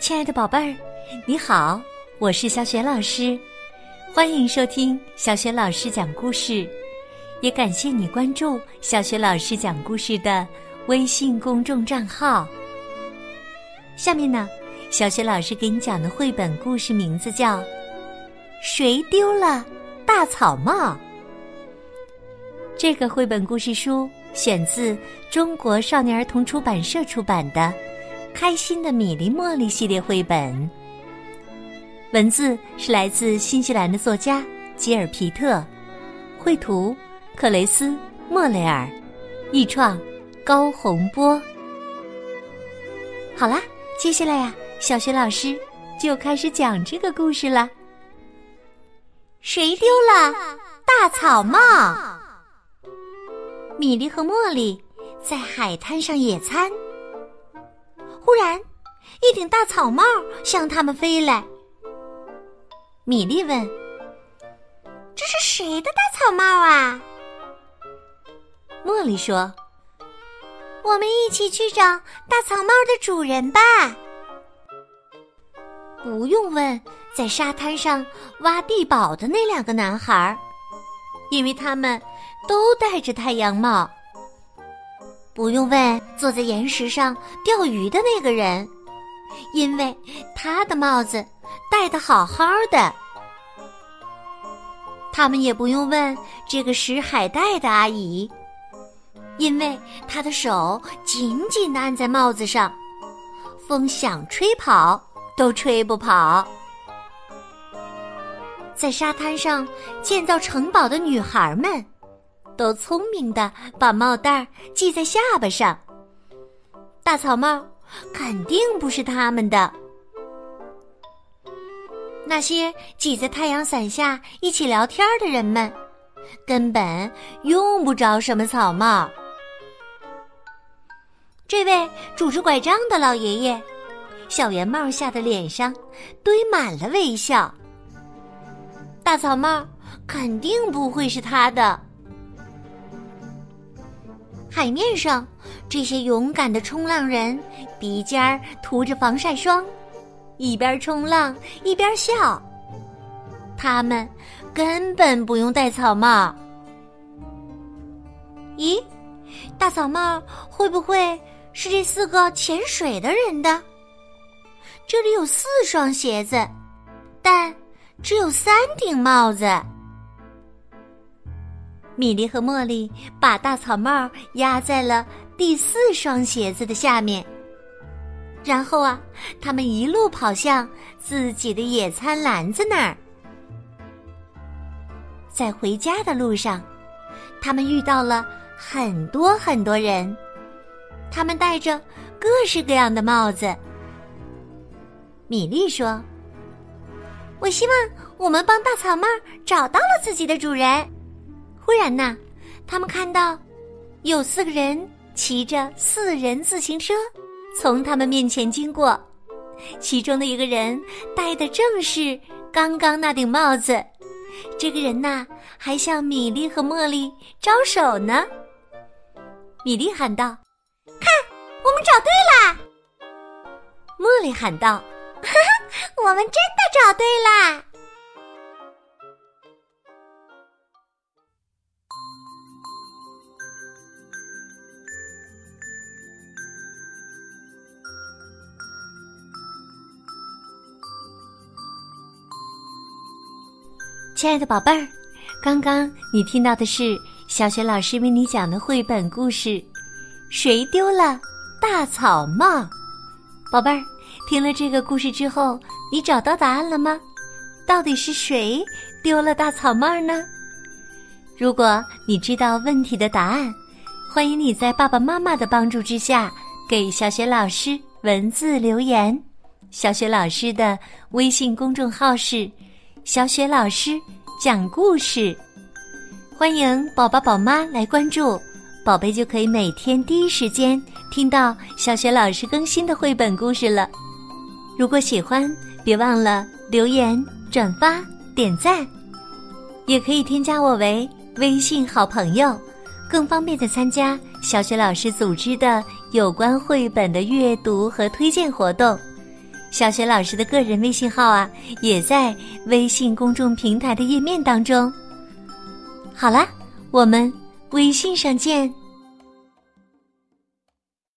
亲爱的宝贝儿，你好，我是小雪老师，欢迎收听小雪老师讲故事，也感谢你关注小雪老师讲故事的微信公众账号。下面呢，小雪老师给你讲的绘本故事名字叫《谁丢了大草帽》。这个绘本故事书选自中国少年儿童出版社出版的。开心的米粒茉莉系列绘本，文字是来自新西兰的作家吉尔皮特，绘图克雷斯莫雷尔，译创高洪波。好啦，接下来呀，小学老师就开始讲这个故事了。谁丢了大草帽？米莉和茉莉在海滩上野餐。忽然，一顶大草帽向他们飞来。米莉问：“这是谁的大草帽啊？”茉莉说：“我们一起去找大草帽的主人吧。”不用问，在沙滩上挖地堡的那两个男孩，因为他们都戴着太阳帽。不用问，坐在岩石上钓鱼的那个人，因为他的帽子戴得好好的。他们也不用问这个拾海带的阿姨，因为她的手紧紧的按在帽子上，风想吹跑都吹不跑。在沙滩上建造城堡的女孩们。都聪明的把帽带系在下巴上。大草帽肯定不是他们的。那些挤在太阳伞下一起聊天的人们，根本用不着什么草帽。这位拄着拐杖的老爷爷，小圆帽下的脸上堆满了微笑。大草帽肯定不会是他的。海面上，这些勇敢的冲浪人鼻尖儿涂着防晒霜，一边冲浪一边笑。他们根本不用戴草帽。咦，大草帽会不会是这四个潜水的人的？这里有四双鞋子，但只有三顶帽子。米莉和茉莉把大草帽压在了第四双鞋子的下面，然后啊，他们一路跑向自己的野餐篮子那儿。在回家的路上，他们遇到了很多很多人，他们戴着各式各样的帽子。米莉说：“我希望我们帮大草帽找到了自己的主人。”忽然呐，他们看到有四个人骑着四人自行车从他们面前经过，其中的一个人戴的正是刚刚那顶帽子。这个人呐，还向米莉和茉莉招手呢。米莉喊道：“看，我们找对啦！”茉莉喊道：“哈 哈，我们真的找对啦！”亲爱的宝贝儿，刚刚你听到的是小雪老师为你讲的绘本故事《谁丢了大草帽》。宝贝儿，听了这个故事之后，你找到答案了吗？到底是谁丢了大草帽呢？如果你知道问题的答案，欢迎你在爸爸妈妈的帮助之下给小雪老师文字留言。小雪老师的微信公众号是。小雪老师讲故事，欢迎宝宝宝妈来关注，宝贝就可以每天第一时间听到小雪老师更新的绘本故事了。如果喜欢，别忘了留言、转发、点赞，也可以添加我为微信好朋友，更方便的参加小雪老师组织的有关绘本的阅读和推荐活动。小雪老师的个人微信号啊，也在微信公众平台的页面当中。好了，我们微信上见。